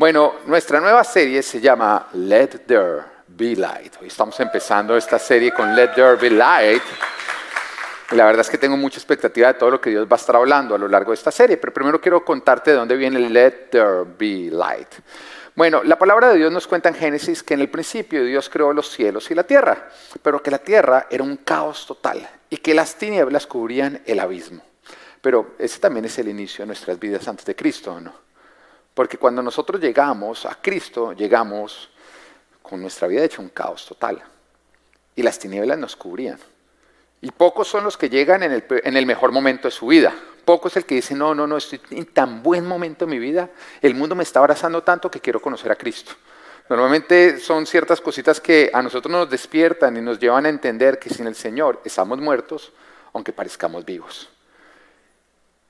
Bueno, nuestra nueva serie se llama Let There Be Light. Hoy estamos empezando esta serie con Let There Be Light. La verdad es que tengo mucha expectativa de todo lo que Dios va a estar hablando a lo largo de esta serie, pero primero quiero contarte de dónde viene Let There Be Light. Bueno, la palabra de Dios nos cuenta en Génesis que en el principio Dios creó los cielos y la tierra, pero que la tierra era un caos total y que las tinieblas cubrían el abismo. Pero ese también es el inicio de nuestras vidas antes de Cristo, ¿no? Porque cuando nosotros llegamos a Cristo, llegamos con nuestra vida hecha un caos total. Y las tinieblas nos cubrían. Y pocos son los que llegan en el, mejor momento de su vida. Pocos es el que dice, no, no, no, estoy en tan buen momento de mi vida, el mundo me está abrazando tanto que quiero conocer a Cristo. Normalmente son ciertas cositas que a nosotros nos despiertan y nos llevan a entender que sin el Señor estamos muertos, aunque parezcamos vivos.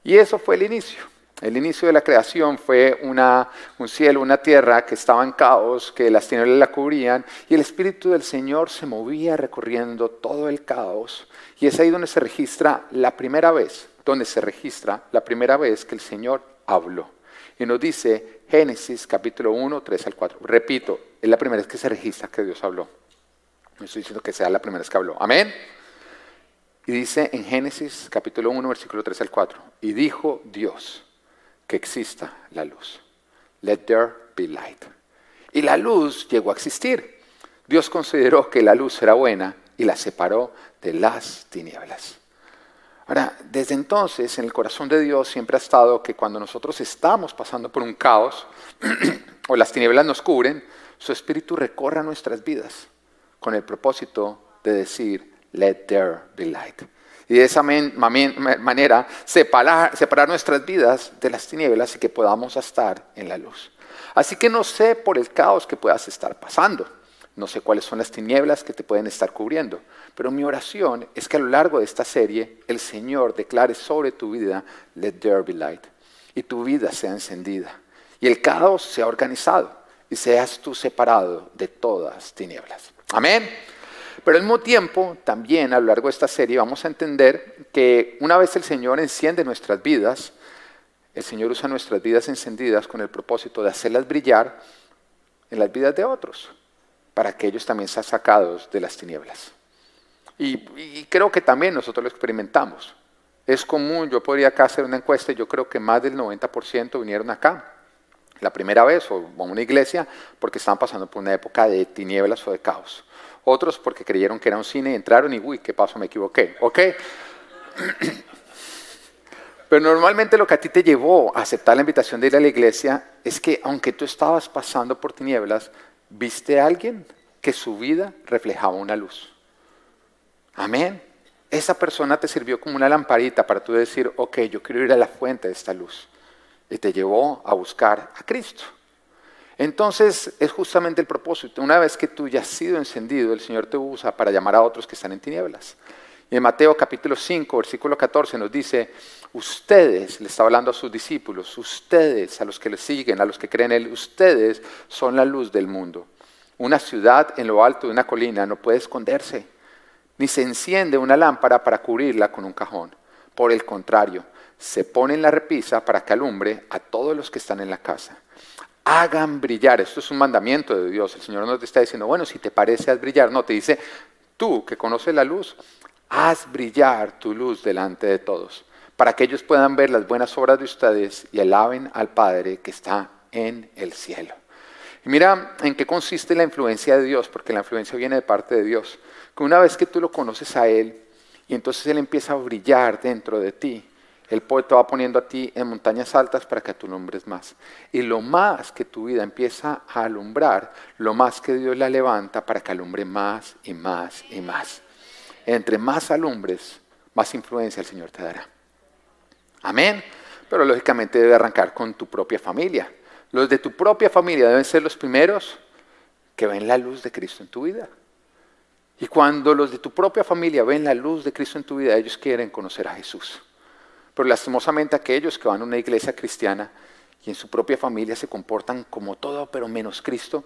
Y eso fue el inicio. El inicio de la creación fue un cielo, una tierra que estaba en caos, que las tinieblas la cubrían, y el Espíritu del Señor se movía recorriendo todo el caos. Y es ahí donde se registra la primera vez, donde se registra la primera vez que el Señor habló. Y nos dice Génesis capítulo 1, 3 al 4. Repito, es la primera vez que se registra que Dios habló. No estoy diciendo que sea la primera vez que habló. Amén. Y dice en Génesis capítulo 1, versículo 3 al 4. Y dijo Dios que exista la luz. Let there be light. Y la luz llegó a existir. Dios consideró que la luz era buena y la separó de las tinieblas. Ahora, desde entonces en el corazón de Dios siempre ha estado que cuando nosotros estamos pasando por un caos o las tinieblas nos cubren, su espíritu recorra nuestras vidas con el propósito de decir, let there be light y de esa manera separar, nuestras vidas de las tinieblas y que podamos estar en la luz. Así que no sé por el caos que puedas estar pasando, no sé cuáles son las tinieblas que te pueden estar cubriendo, pero mi oración es que a lo largo de esta serie el Señor declare sobre tu vida, let there be light, y tu vida sea encendida, y el caos sea organizado, y seas tú separado de todas tinieblas. Amén. Pero al mismo tiempo, también a lo largo de esta serie vamos a entender que una vez el Señor enciende nuestras vidas, el Señor usa nuestras vidas encendidas con el propósito de hacerlas brillar en las vidas de otros, para que ellos también sean sacados de las tinieblas. Y, creo que también nosotros lo experimentamos. Es común, yo podría acá hacer una encuesta y yo creo que más del 90% vinieron acá la primera vez o a una iglesia porque estaban pasando por una época de tinieblas o de caos otros porque creyeron que era un cine, entraron y, uy, ¿qué pasó? Me equivoqué, ¿ok? Pero normalmente lo que a ti te llevó a aceptar la invitación de ir a la iglesia es que aunque tú estabas pasando por tinieblas, viste a alguien que su vida reflejaba una luz. Amén. Esa persona te sirvió como una lamparita para tú decir, ok, yo quiero ir a la fuente de esta luz. Y te llevó a buscar a Cristo. Entonces es justamente el propósito. Una vez que tú ya has sido encendido, el Señor te usa para llamar a otros que están en tinieblas. Y en Mateo capítulo 5, versículo 14 nos dice, ustedes, le está hablando a sus discípulos, ustedes, a los que le siguen, a los que creen en Él, ustedes son la luz del mundo. Una ciudad en lo alto de una colina no puede esconderse, ni se enciende una lámpara para cubrirla con un cajón. Por el contrario, se pone en la repisa para que alumbre a todos los que están en la casa hagan brillar. Esto es un mandamiento de Dios. El Señor no te está diciendo, bueno, si te parece, haz brillar. No, te dice, tú que conoces la luz, haz brillar tu luz delante de todos, para que ellos puedan ver las buenas obras de ustedes y alaben al Padre que está en el cielo. Y mira en qué consiste la influencia de Dios, porque la influencia viene de parte de Dios. Que una vez que tú lo conoces a Él, y entonces Él empieza a brillar dentro de ti, el poeta va poniendo a ti en montañas altas para que tú nombres más. Y lo más que tu vida empieza a alumbrar, lo más que Dios la levanta para que alumbre más y más y más. Entre más alumbres, más influencia el Señor te dará. Amén. Pero lógicamente debe arrancar con tu propia familia. Los de tu propia familia deben ser los primeros que ven la luz de Cristo en tu vida. Y cuando los de tu propia familia ven la luz de Cristo en tu vida, ellos quieren conocer a Jesús. Pero lastimosamente aquellos que van a una iglesia cristiana y en su propia familia se comportan como todo, pero menos Cristo,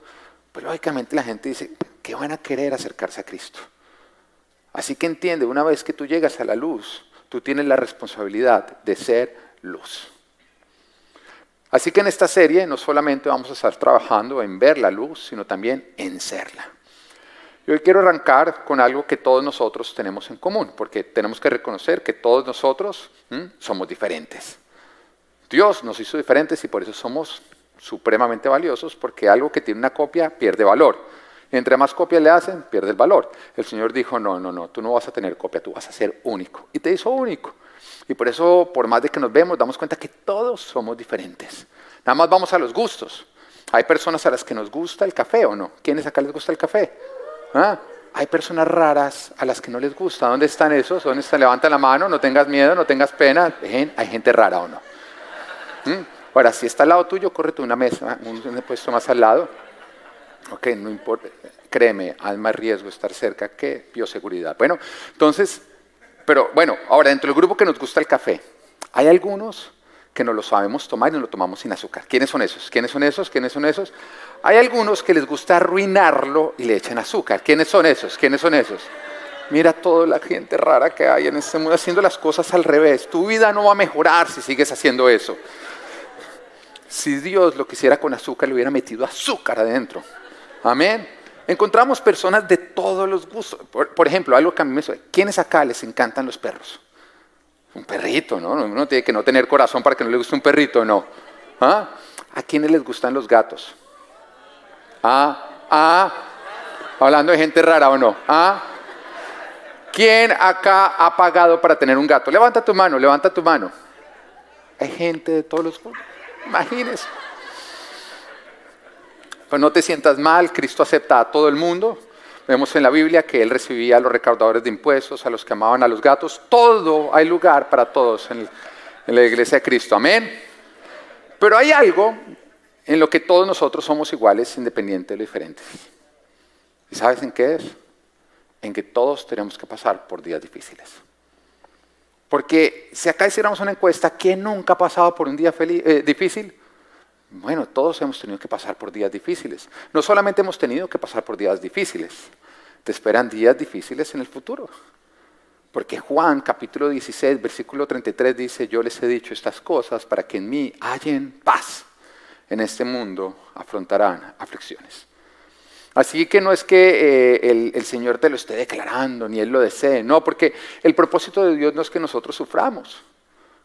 pues lógicamente la gente dice, ¿qué van a querer acercarse a Cristo? Así que entiende, una vez que tú llegas a la luz, tú tienes la responsabilidad de ser luz. Así que en esta serie no solamente vamos a estar trabajando en ver la luz, sino también en serla. Y hoy quiero arrancar con algo que todos nosotros tenemos en común, porque tenemos que reconocer que todos nosotros somos diferentes. Dios nos hizo diferentes y por eso somos supremamente valiosos, porque algo que tiene una copia pierde valor. Entre más copias le hacen, pierde el valor. El Señor dijo, no, no, no, tú no vas a tener copia, tú vas a ser único. Y te hizo único. Y por eso, por más de que nos vemos, damos cuenta que todos somos diferentes. Nada más vamos a los gustos. Hay personas a las que nos gusta el café o no. ¿Quiénes acá les gusta el café? ¿Ah? Hay personas raras a las que no les gusta. ¿Dónde están esos? ¿Dónde están? Levanta la mano, no tengas miedo, no tengas pena. Hay gente rara o no. ¿Mm? Ahora, si está al lado tuyo, córrete una mesa, un puesto más al lado. Ok, no importa. Créeme, hay más riesgo estar cerca que bioseguridad. Bueno, entonces, pero bueno, ahora dentro del grupo que nos gusta el café, hay algunos que no lo sabemos tomar y no lo tomamos sin azúcar. ¿Quiénes son esos? ¿Quiénes son esos? ¿Quiénes son esos? Hay algunos que les gusta arruinarlo y le echan azúcar. ¿Quiénes son esos? ¿Quiénes son esos? Mira toda la gente rara que hay en este mundo haciendo las cosas al revés. Tu vida no va a mejorar si sigues haciendo eso. Si Dios lo quisiera con azúcar, le hubiera metido azúcar adentro. Amén. Encontramos personas de todos los gustos. Por, ejemplo, algo que a mí me suena. ¿Quiénes acá les encantan los perros? Un perrito, ¿no? Uno tiene que no tener corazón para que no le guste un perrito, ¿no? ¿Ah? ¿A quiénes les gustan los gatos? ¿Ah? ¿Ah? Hablando de gente rara o no. ¿Ah? ¿Quién acá ha pagado para tener un gato? Levanta tu mano, levanta tu mano. Hay gente de todos los. Imagínese. Pues no te sientas mal, Cristo acepta a todo el mundo. Vemos en la Biblia que Él recibía a los recaudadores de impuestos, a los que amaban a los gatos. Todo, hay lugar para todos en, la iglesia de Cristo. Amén. Pero hay algo en lo que todos nosotros somos iguales, independientes de lo diferentes. ¿Y sabes en qué es? En que todos tenemos que pasar por días difíciles. Porque si acá hiciéramos una encuesta, ¿quién nunca ha pasado por un día eh, difícil? Bueno, todos hemos tenido que pasar por días difíciles. No solamente hemos tenido que pasar por días difíciles, te esperan días difíciles en el futuro. Porque Juan capítulo 16, versículo 33 dice, yo les he dicho estas cosas para que en mí hallen paz. En este mundo afrontarán aflicciones. Así que no es que eh, el, Señor te lo esté declarando, ni Él lo desee, no, porque el propósito de Dios no es que nosotros suframos.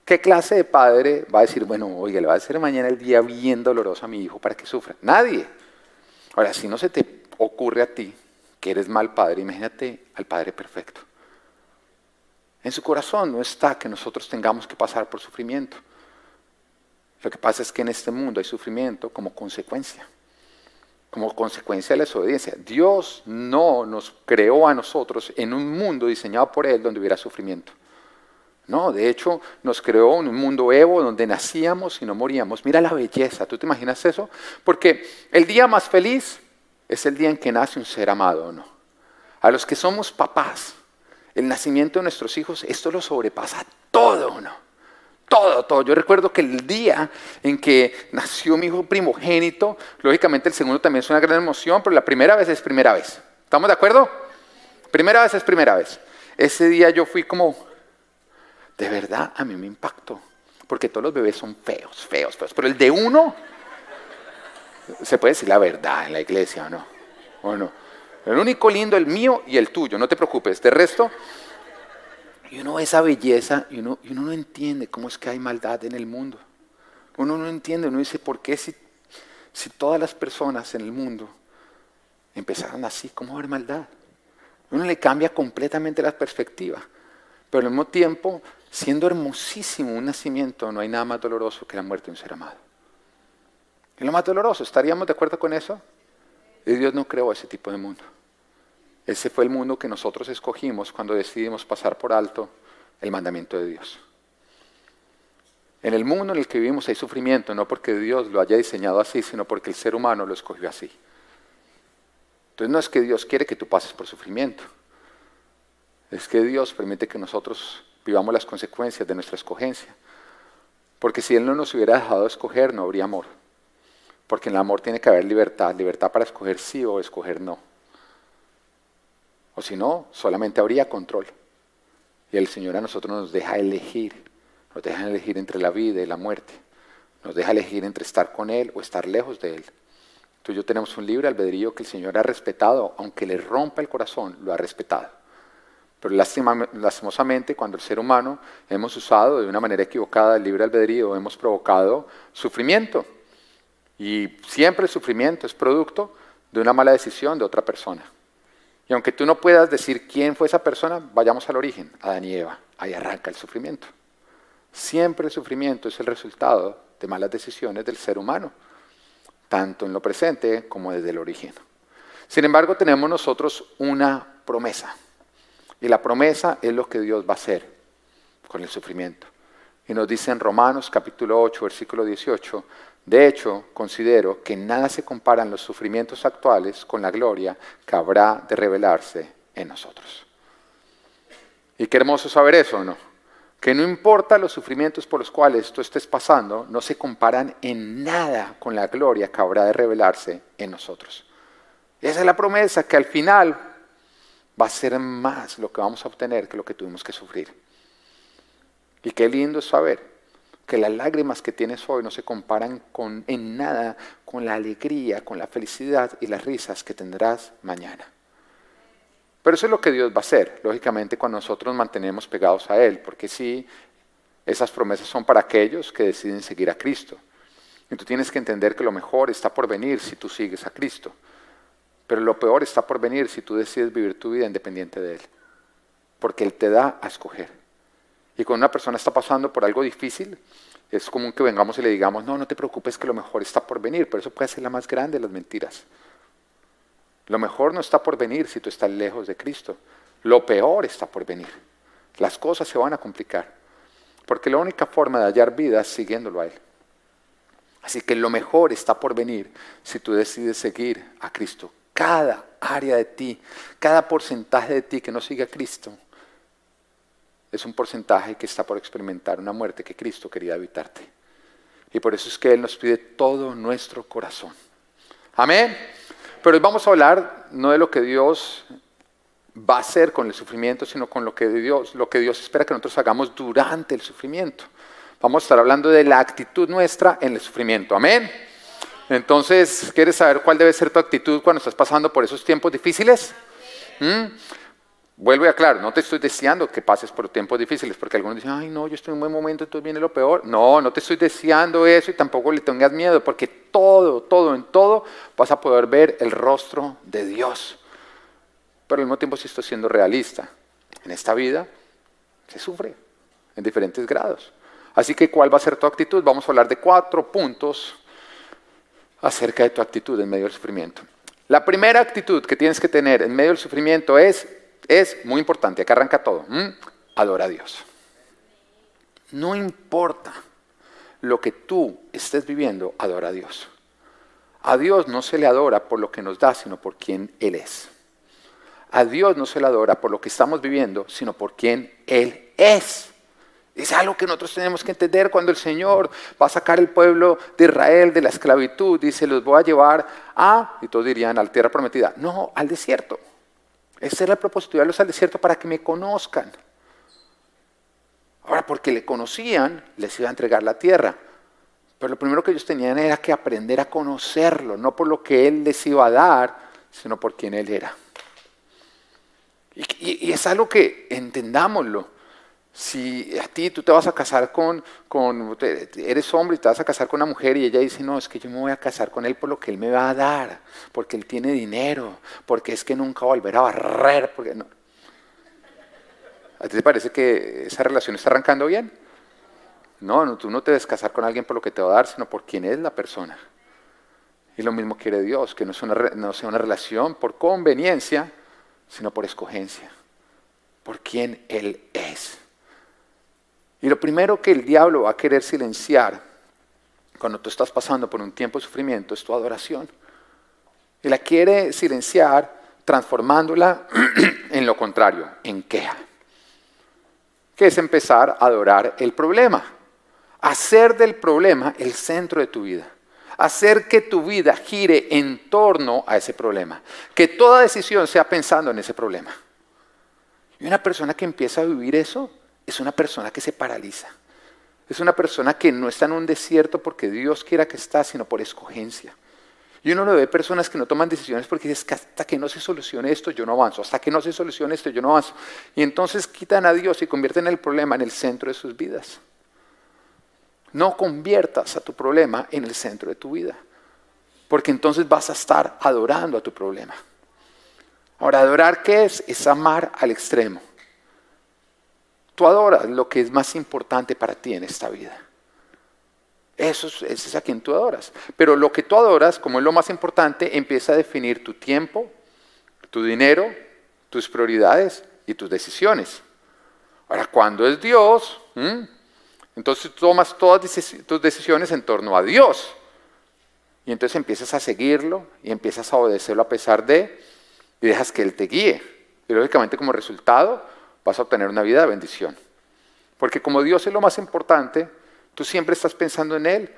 ¿Qué clase de padre va a decir, bueno, oiga, le va a hacer mañana el día bien doloroso a mi hijo para que sufra? Nadie. Ahora, si no se te ocurre a ti que eres mal padre, imagínate al Padre perfecto. En su corazón no está que nosotros tengamos que pasar por sufrimiento. Lo que pasa es que en este mundo hay sufrimiento como consecuencia como consecuencia de la desobediencia. Dios no nos creó a nosotros en un mundo diseñado por Él donde hubiera sufrimiento. No, de hecho nos creó un mundo Evo donde nacíamos y no moríamos. Mira la belleza, ¿tú te imaginas eso? Porque el día más feliz es el día en que nace un ser amado, ¿no? A los que somos papás, el nacimiento de nuestros hijos, esto lo sobrepasa todo, ¿no? todo, todo. Yo recuerdo que el día en que nació mi hijo primogénito, lógicamente el segundo también es una gran emoción, pero la primera vez es primera vez. ¿Estamos de acuerdo? Primera vez es primera vez. Ese día yo fui como, de verdad, a mí me impactó. Porque todos los bebés son feos, feos, feos. Pero el de uno, se puede decir la verdad en la iglesia, ¿o no? ¿O no? El único lindo, el mío y el tuyo, no te preocupes. De resto, y uno ve esa belleza y uno, y uno no entiende cómo es que hay maldad en el mundo. Uno no entiende, uno dice, ¿por qué si, si todas las personas en el mundo empezaron así, cómo haber maldad? Uno le cambia completamente la perspectiva. Pero al mismo tiempo, siendo hermosísimo un nacimiento, no hay nada más doloroso que la muerte de un ser amado. Es lo más doloroso, ¿estaríamos de acuerdo con eso? Y Dios no creó ese tipo de mundo. Ese fue el mundo que nosotros escogimos cuando decidimos pasar por alto el mandamiento de Dios. En el mundo en el que vivimos hay sufrimiento, no porque Dios lo haya diseñado así, sino porque el ser humano lo escogió así. Entonces no es que Dios quiere que tú pases por sufrimiento, es que Dios permite que nosotros vivamos las consecuencias de nuestra escogencia. Porque si Él no nos hubiera dejado escoger, no habría amor. Porque en el amor tiene que haber libertad, libertad para escoger sí o escoger no. O si no, solamente habría control. Y el Señor a nosotros nos deja elegir, nos deja elegir entre la vida y la muerte. Nos deja elegir entre estar con Él o estar lejos de Él. Tú y yo tenemos un libre albedrío que el Señor ha respetado, aunque le rompa el corazón, lo ha respetado. Pero lastimosamente, cuando el ser humano hemos usado de una manera equivocada el libre albedrío, hemos provocado sufrimiento. Y siempre el sufrimiento es producto de una mala decisión de otra persona. Y aunque tú no puedas decir quién fue esa persona, vayamos al origen, Adán y Eva. Ahí arranca el sufrimiento. Siempre el sufrimiento es el resultado de malas decisiones del ser humano, tanto en lo presente como desde el origen. Sin embargo, tenemos nosotros una promesa. Y la promesa es lo que Dios va a hacer con el sufrimiento. Y nos dice en Romanos capítulo 8, versículo 18, de hecho, considero que nada se comparan los sufrimientos actuales con la gloria que habrá de revelarse en nosotros. Y qué hermoso saber eso, ¿no? Que no importa los sufrimientos por los cuales tú estés pasando, no se comparan en nada con la gloria que habrá de revelarse en nosotros. Esa es la promesa que al final va a ser más lo que vamos a obtener que lo que tuvimos que sufrir. Y qué lindo es saber que las lágrimas que tienes hoy no se comparan con, en nada con la alegría, con la felicidad y las risas que tendrás mañana. Pero eso es lo que Dios va a hacer, lógicamente, cuando nosotros nos mantenemos pegados a Él, porque sí, esas promesas son para aquellos que deciden seguir a Cristo. Y tú tienes que entender que lo mejor está por venir si tú sigues a Cristo. Pero lo peor está por venir si tú decides vivir tu vida independiente de Él. Porque Él te da a escoger. Y cuando una persona está pasando por algo difícil, es común que vengamos y le digamos, no, no te preocupes que lo mejor está por venir, pero eso puede ser la más grande de las mentiras. Lo mejor no está por venir si tú estás lejos de Cristo. Lo peor está por venir. Las cosas se van a complicar. Porque la única forma de hallar vida es siguiéndolo a Él. Así que lo mejor está por venir si tú decides seguir a Cristo. Cada área de ti, cada porcentaje de ti que no sigue a Cristo, es un porcentaje que está por experimentar una muerte que Cristo quería evitarte. Y por eso es que Él nos pide todo nuestro corazón. Amén. Pero hoy vamos a hablar no de lo que Dios va a hacer con el sufrimiento, sino con lo que Dios, lo que Dios espera que nosotros hagamos durante el sufrimiento. Vamos a estar hablando de la actitud nuestra en el sufrimiento. Amén. Entonces, ¿quieres saber cuál debe ser tu actitud cuando estás pasando por esos tiempos difíciles? ¿Mm? Vuelvo a aclarar, no te estoy deseando que pases por tiempos difíciles, porque algunos dicen, ay, no, yo estoy en un buen momento, entonces viene lo peor. No, no te estoy deseando eso y tampoco le tengas miedo, porque todo, todo, en todo vas a poder ver el rostro de Dios. Pero al mismo tiempo, si estoy siendo realista, en esta vida se sufre en diferentes grados. Así que, ¿cuál va a ser tu actitud? Vamos a hablar de cuatro puntos acerca de tu actitud en medio del sufrimiento. La primera actitud que tienes que tener en medio del sufrimiento es es muy importante, acá arranca todo. Adora a Dios. No importa lo que tú estés viviendo, adora a Dios. A Dios no se le adora por lo que nos da, sino por quien Él es. A Dios no se le adora por lo que estamos viviendo, sino por quien Él es. Es algo que nosotros tenemos que entender cuando el Señor va a sacar el pueblo de Israel de la esclavitud. Dice, los voy a llevar a, y todos dirían, a la tierra prometida. No, al desierto. Ese era el propósito, llevarlos al desierto para que me conozcan. Ahora, porque le conocían, les iba a entregar la tierra. Pero lo primero que ellos tenían era que aprender a conocerlo, no por lo que Él les iba a dar, sino por quien Él era. Y, y es algo que entendámoslo. Si a ti tú te vas a casar con, eres hombre y te vas a casar con una mujer y ella dice, no, es que yo me voy a casar con él por lo que él me va a dar, porque él tiene dinero, porque es que nunca volverá a barrer, porque no. ¿A ti te parece que esa relación está arrancando bien? No, no, tú no te debes casar con alguien por lo que te va a dar, sino por quién es la persona. Y lo mismo quiere Dios, que no no sea una relación por conveniencia, sino por escogencia, por quién Él es. Y lo primero que el diablo va a querer silenciar cuando tú estás pasando por un tiempo de sufrimiento es tu adoración. Y la quiere silenciar transformándola en lo contrario, en queja. Que es empezar a adorar el problema. Hacer del problema el centro de tu vida. Hacer que tu vida gire en torno a ese problema. Que toda decisión sea pensando en ese problema. Y una persona que empieza a vivir eso es una persona que se paraliza. es una persona que no está en un desierto porque Dios quiera que está, sino por escogencia. Y uno lo ve personas que no toman decisiones porque dicen que hasta que no se solucione esto yo no avanzo, hasta que no se solucione esto yo no avanzo. Y entonces quitan a Dios y convierten el problema en el centro de sus vidas. No conviertas a tu problema en el centro de tu vida, porque entonces vas a estar adorando a tu problema. Ahora, adorar qué es? Es amar al extremo. Tú adoras lo que es más importante para ti en esta vida. Eso es, es a quien tú adoras. Pero lo que tú adoras, como es lo más importante, empieza a definir tu tiempo, tu dinero, tus prioridades y tus decisiones. Ahora, cuando es Dios, entonces tomas todas tus decisiones en torno a Dios. Y entonces empiezas a seguirlo y empiezas a obedecerlo a pesar de, y dejas que Él te guíe. Y lógicamente como resultado vas a obtener una vida de bendición. Porque como Dios es lo más importante, Tú siempre estás pensando en Él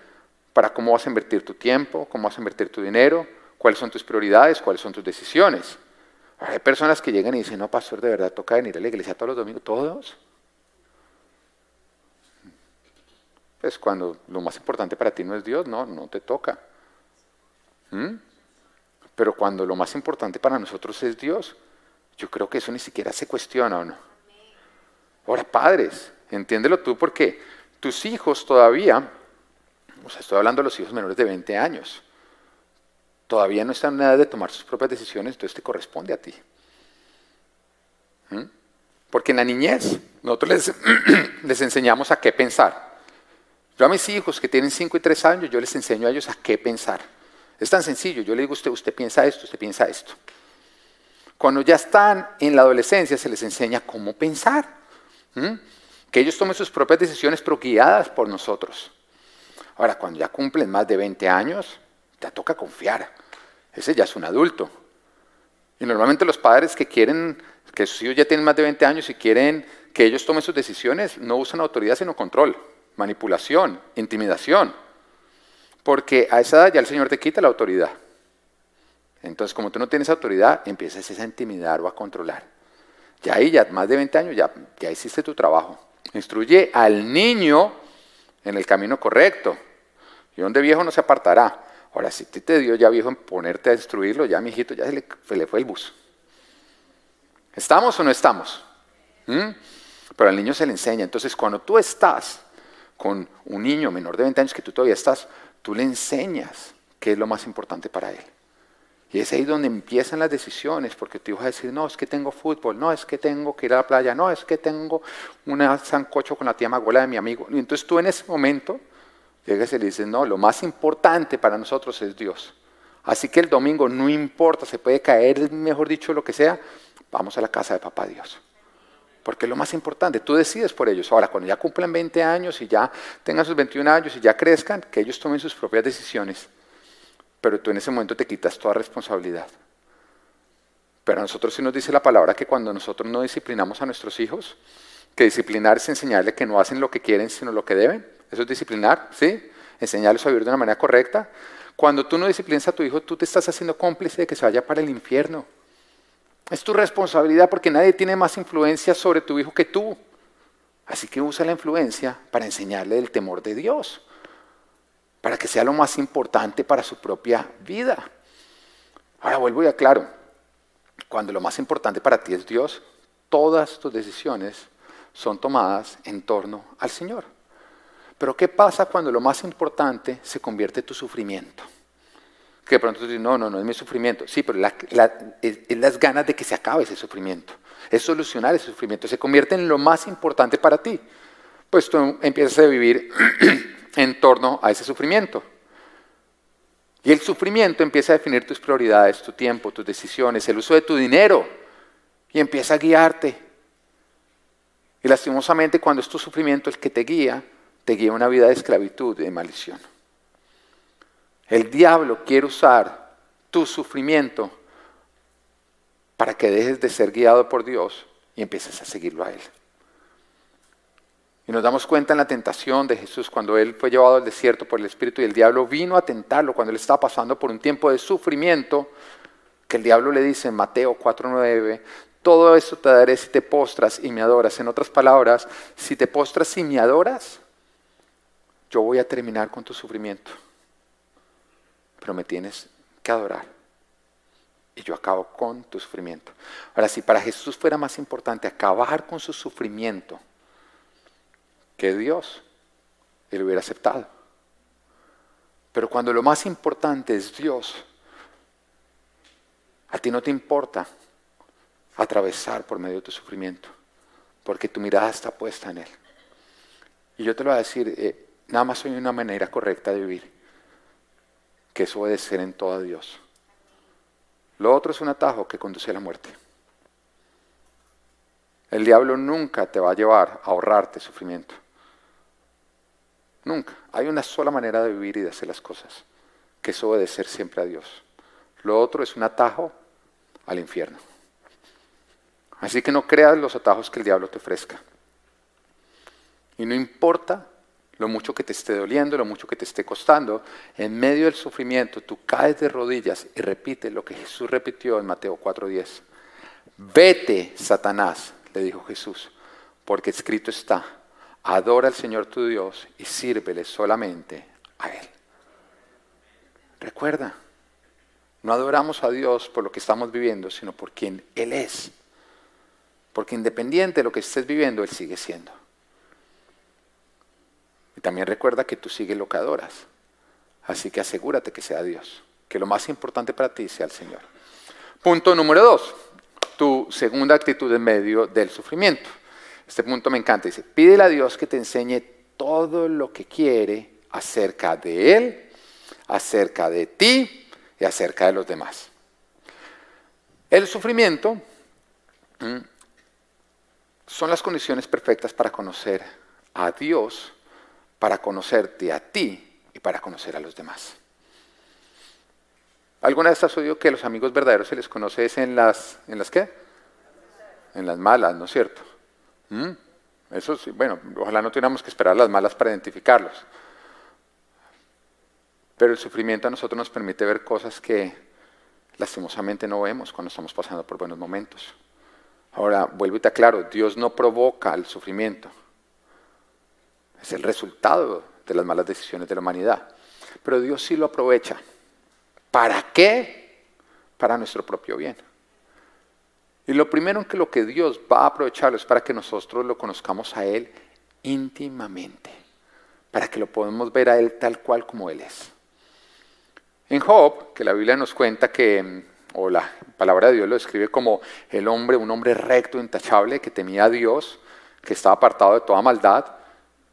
para cómo vas a invertir tu tiempo, cómo vas a invertir tu dinero, cuáles son tus prioridades, cuáles son tus decisiones. Hay personas que llegan y dicen, no, pastor, de verdad toca venir a la iglesia todos los domingos, todos. Pues cuando lo más importante para ti no es Dios, no, no te toca. ¿Mm? Pero cuando lo más importante para nosotros es Dios, yo creo que eso ni siquiera se cuestiona o no. Ahora, padres, entiéndelo tú porque tus hijos todavía, o sea, estoy hablando de los hijos menores de 20 años, todavía no están en edad de tomar sus propias decisiones, entonces te corresponde a ti. ¿Mm? Porque en la niñez nosotros les, enseñamos a qué pensar. Yo a mis hijos que tienen 5 y 3 años, yo les enseño a ellos a qué pensar. Es tan sencillo, yo le digo a usted, usted piensa esto, usted piensa esto. Cuando ya están en la adolescencia se les enseña cómo pensar. ¿Mm? que ellos tomen sus propias decisiones, pero guiadas por nosotros. Ahora, cuando ya cumplen más de 20 años, te toca confiar. Ese ya es un adulto. Y normalmente los padres que quieren, que sus hijos ya tienen más de 20 años y quieren que ellos tomen sus decisiones, no usan autoridad sino control, manipulación, intimidación. Porque a esa edad ya el Señor te quita la autoridad. Entonces, como tú no tienes autoridad, empiezas a intimidar o a controlar. Ya ahí, ya más de 20 años, ya, ya hiciste tu trabajo. Instruye al niño en el camino correcto. Y donde viejo no se apartará. Ahora, si te dio ya viejo en ponerte a instruirlo, ya mi hijito, ya se le, fue el bus. ¿Estamos o no estamos? ¿Mm? Pero al niño se le enseña. Entonces, cuando tú estás con un niño menor de 20 años que tú todavía estás, tú le enseñas qué es lo más importante para él. Y es ahí donde empiezan las decisiones, porque tú vas a decir, no, es que tengo fútbol, no, es que tengo que ir a la playa, no, es que tengo una sancocho con la tía Maguela de mi amigo. Y entonces tú en ese momento llegas y le dices, no, lo más importante para nosotros es Dios. Así que el domingo no importa, se puede caer, mejor dicho, lo que sea, vamos a la casa de papá Dios. Porque es lo más importante, tú decides por ellos. Ahora, cuando ya cumplan 20 años y ya tengan sus 21 años y ya crezcan, que ellos tomen sus propias decisiones pero tú en ese momento te quitas toda responsabilidad. Pero a nosotros sí nos dice la palabra que cuando nosotros no disciplinamos a nuestros hijos, que disciplinar es enseñarles que no hacen lo que quieren, sino lo que deben. Eso es disciplinar, ¿sí? Enseñarles a vivir de una manera correcta. Cuando tú no disciplinas a tu hijo, tú te estás haciendo cómplice de que se vaya para el infierno. Es tu responsabilidad porque nadie tiene más influencia sobre tu hijo que tú. Así que usa la influencia para enseñarle el temor de Dios para que sea lo más importante para su propia vida. Ahora vuelvo y aclaro, cuando lo más importante para ti es Dios, todas tus decisiones son tomadas en torno al Señor. Pero ¿qué pasa cuando lo más importante se convierte en tu sufrimiento? Que de pronto tú dices, no, no, no es mi sufrimiento. Sí, pero es las ganas de que se acabe ese sufrimiento. Es solucionar ese sufrimiento. Se convierte en lo más importante para ti. Pues tú empiezas a vivir en torno a ese sufrimiento. Y el sufrimiento empieza a definir tus prioridades, tu tiempo, tus decisiones, el uso de tu dinero, y empieza a guiarte. Y lastimosamente cuando es tu sufrimiento el que te guía, te guía una vida de esclavitud y de maldición. El diablo quiere usar tu sufrimiento para que dejes de ser guiado por Dios y empieces a seguirlo a Él. Y nos damos cuenta en la tentación de Jesús cuando Él fue llevado al desierto por el Espíritu y el diablo vino a tentarlo cuando Él estaba pasando por un tiempo de sufrimiento, que el diablo le dice en Mateo 4:9, todo esto te daré si te postras y me adoras. En otras palabras, si te postras y me adoras, yo voy a terminar con tu sufrimiento, pero me tienes que adorar. Y yo acabo con tu sufrimiento. Ahora, si para Jesús fuera más importante acabar con su sufrimiento que Dios, Él hubiera aceptado. Pero cuando lo más importante es Dios, a ti no te importa atravesar por medio de tu sufrimiento, porque tu mirada está puesta en Él. Y yo te lo voy a decir, eh, nada más hay una manera correcta de vivir, que es obedecer en todo a Dios. Lo otro es un atajo que conduce a la muerte. El diablo nunca te va a llevar a ahorrarte sufrimiento. Nunca. Hay una sola manera de vivir y de hacer las cosas, que es obedecer siempre a Dios. Lo otro es un atajo al infierno. Así que no creas los atajos que el diablo te ofrezca. Y no importa lo mucho que te esté doliendo, lo mucho que te esté costando, en medio del sufrimiento tú caes de rodillas y repite lo que Jesús repitió en Mateo 4:10. Vete, Satanás, le dijo Jesús, porque escrito está, adora al Señor tu Dios y sírvele solamente a Él. Recuerda, no adoramos a Dios por lo que estamos viviendo, sino por quien Él es. Porque independiente de lo que estés viviendo, Él sigue siendo. Y también recuerda que tú sigues lo que adoras. Así que asegúrate que sea Dios. Que lo más importante para ti sea el Señor. Punto número dos. Tu segunda actitud en medio del sufrimiento. Este punto me encanta. Dice, pídele a Dios que te enseñe todo lo que quiere acerca de Él, acerca de ti y acerca de los demás. El sufrimiento son las condiciones perfectas para conocer a Dios, para conocerte a ti y para conocer a los demás. ¿Alguna vez has oído que los amigos verdaderos se les conoce en las, ¿en las qué? En las malas, ¿no es cierto? ¿Mm? Eso sí, bueno, ojalá no tuviéramos que esperar las malas para identificarlos. Pero el sufrimiento a nosotros nos permite ver cosas que lastimosamente no vemos cuando estamos pasando por buenos momentos. Ahora, vuelvo y te aclaro, Dios no provoca el sufrimiento. Es el resultado de las malas decisiones de la humanidad. Pero Dios sí lo aprovecha. ¿Para qué? Para nuestro propio bien. Y lo primero en que lo que Dios va a aprovecharlo es para que nosotros lo conozcamos a Él íntimamente, para que lo podamos ver a Él tal cual como Él es. En Job, que la Biblia nos cuenta que, o la palabra de Dios lo describe como el hombre, un hombre recto, intachable, que temía a Dios, que estaba apartado de toda maldad,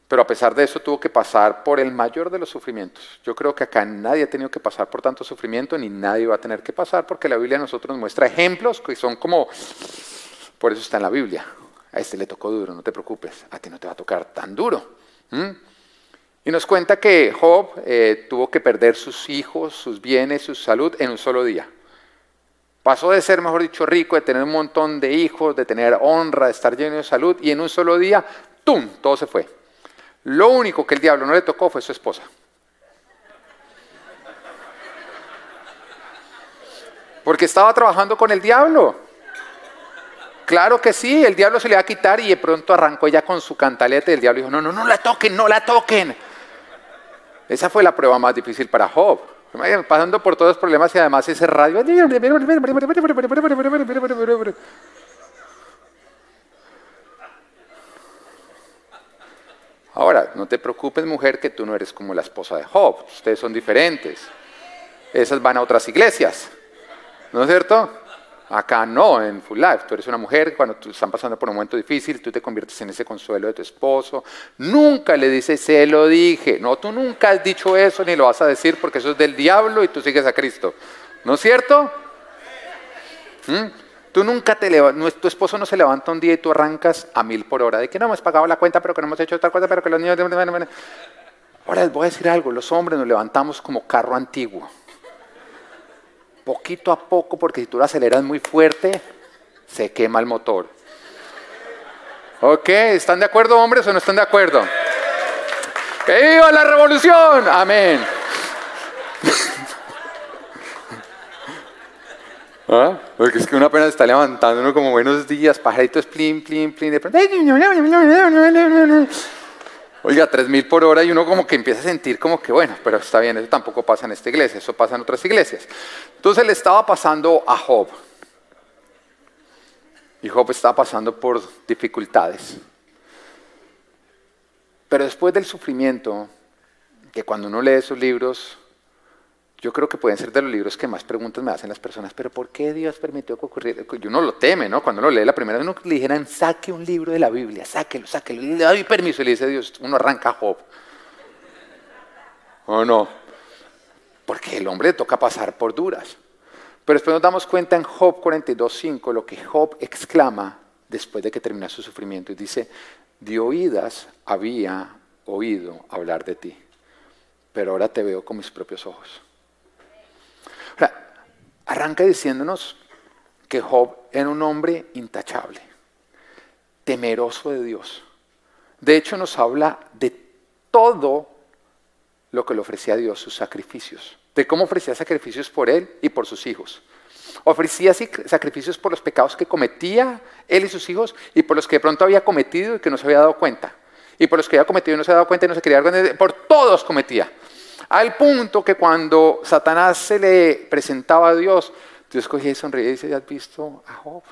pero a pesar de eso tuvo que pasar por el mayor de los sufrimientos. Yo creo que acá nadie ha tenido que pasar por tanto sufrimiento, ni nadie va a tener que pasar, porque la Biblia a nosotros nos muestra ejemplos que son como, por eso está en la Biblia. A este le tocó duro, no te preocupes, a ti no te va a tocar tan duro. Y nos cuenta que Job eh, tuvo que perder sus hijos, sus bienes, su salud en un solo día. Pasó de ser, mejor dicho, rico, de tener un montón de hijos, de tener honra, de estar lleno de salud, y en un solo día, ¡tum!, todo se fue. Lo único que el diablo no le tocó fue su esposa. Porque estaba trabajando con el diablo. Claro que sí, el diablo se le va a quitar y de pronto arrancó ella con su cantaleta y el diablo dijo, no, no, no la toquen, no la toquen. Esa fue la prueba más difícil para Job. Pasando por todos los problemas y además ese radio. Ahora, no te preocupes mujer que tú no eres como la esposa de Job. Ustedes son diferentes. Esas van a otras iglesias. ¿No es cierto? Acá no, en Full Life. Tú eres una mujer, cuando tú están pasando por un momento difícil, tú te conviertes en ese consuelo de tu esposo. Nunca le dices, se lo dije. No, tú nunca has dicho eso ni lo vas a decir porque eso es del diablo y tú sigues a Cristo. ¿No es cierto? ¿Mm? Tú nunca te levantas, tu esposo no se levanta un día y tú arrancas a mil por hora, de que no hemos pagado la cuenta, pero que no hemos hecho otra cosa, pero que los niños... Ahora les voy a decir algo, los hombres nos levantamos como carro antiguo poquito a poco, porque si tú lo aceleras muy fuerte, se quema el motor. ¿Ok? ¿Están de acuerdo, hombres, o no están de acuerdo? ¡Que viva la revolución! Amén. ¿Ah? Porque es que uno apenas está levantando, uno como buenos días, pajaritos, plin, plin, plin, de pronto. Oiga, 3.000 por hora y uno como que empieza a sentir como que, bueno, pero está bien, eso tampoco pasa en esta iglesia, eso pasa en otras iglesias. Entonces le estaba pasando a Job. Y Job estaba pasando por dificultades. Pero después del sufrimiento, que cuando uno lee esos libros, yo creo que pueden ser de los libros que más preguntas me hacen las personas, pero ¿por qué Dios permitió que ocurriera? Y uno lo teme, ¿no? Cuando uno lee la primera vez, uno le dijeran, saque un libro de la Biblia, sáquelo, sáquelo, y le doy permiso, y le dice Dios, uno arranca Job. ¿O no? Porque el hombre le toca pasar por duras. Pero después nos damos cuenta en Job 42.5 lo que Job exclama después de que termina su sufrimiento. Y dice, de oídas había oído hablar de ti, pero ahora te veo con mis propios ojos arranca diciéndonos que Job era un hombre intachable, temeroso de Dios. De hecho, nos habla de todo lo que le ofrecía a Dios, sus sacrificios, de cómo ofrecía sacrificios por él y por sus hijos. Ofrecía sacrificios por los pecados que cometía él y sus hijos y por los que de pronto había cometido y que no se había dado cuenta. Y por los que había cometido y no se había dado cuenta y no se quería por todos cometía. Al punto que cuando Satanás se le presentaba a Dios, Dios cogía y sonreía y dice, ¿has visto a Job?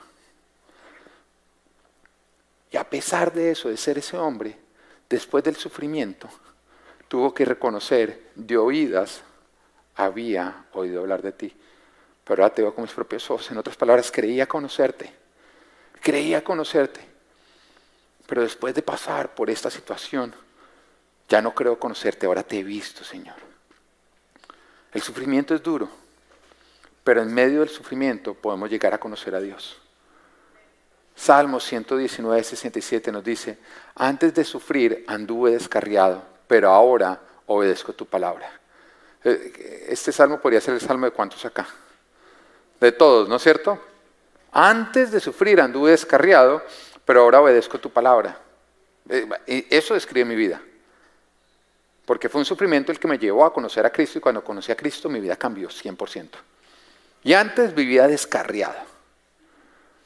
Y a pesar de eso, de ser ese hombre, después del sufrimiento, tuvo que reconocer, de oídas había oído hablar de ti, pero ahora te veo con mis propios ojos. En otras palabras, creía conocerte, creía conocerte, pero después de pasar por esta situación, ya no creo conocerte, ahora te he visto, Señor. El sufrimiento es duro, pero en medio del sufrimiento podemos llegar a conocer a Dios. Salmo 119, 67 nos dice, antes de sufrir anduve descarriado, pero ahora obedezco tu palabra. Eh, este salmo podría ser el salmo de cuántos acá. De todos, ¿no es cierto? Antes de sufrir anduve descarriado, pero ahora obedezco tu palabra. Eh, eso describe mi vida. Porque fue un sufrimiento el que me llevó a conocer a Cristo y cuando conocí a Cristo mi vida cambió 100%. Y antes vivía descarriado.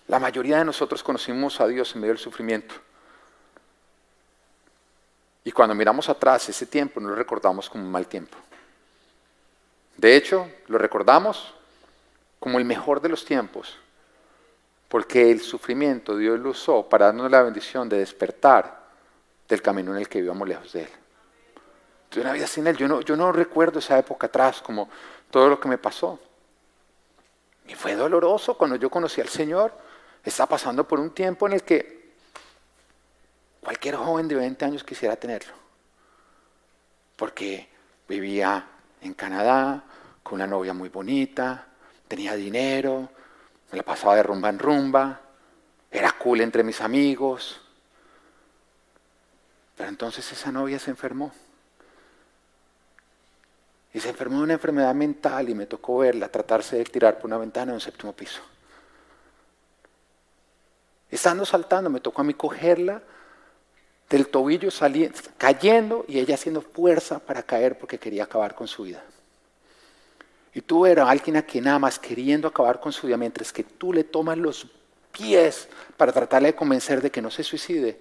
La mayoría de nosotros conocimos a Dios en medio del sufrimiento. Y cuando miramos atrás ese tiempo no lo recordamos como un mal tiempo. De hecho, lo recordamos como el mejor de los tiempos, porque el sufrimiento Dios lo usó para darnos la bendición de despertar del camino en el que vivíamos lejos de Él de una vida sin Él. Yo no, yo no recuerdo esa época atrás como todo lo que me pasó. Y fue doloroso cuando yo conocí al Señor. Está pasando por un tiempo en el que cualquier joven de 20 años quisiera tenerlo. Porque vivía en Canadá con una novia muy bonita, tenía dinero, me la pasaba de rumba en rumba, era cool entre mis amigos. Pero entonces esa novia se enfermó. Y se enfermó de una enfermedad mental y me tocó verla tratarse de tirar por una ventana en un séptimo piso. Estando saltando, me tocó a mí cogerla del tobillo cayendo y ella haciendo fuerza para caer porque quería acabar con su vida. Y tú eras alguien a quien amas queriendo acabar con su vida, mientras que tú le tomas los pies para tratarle de convencer de que no se suicide.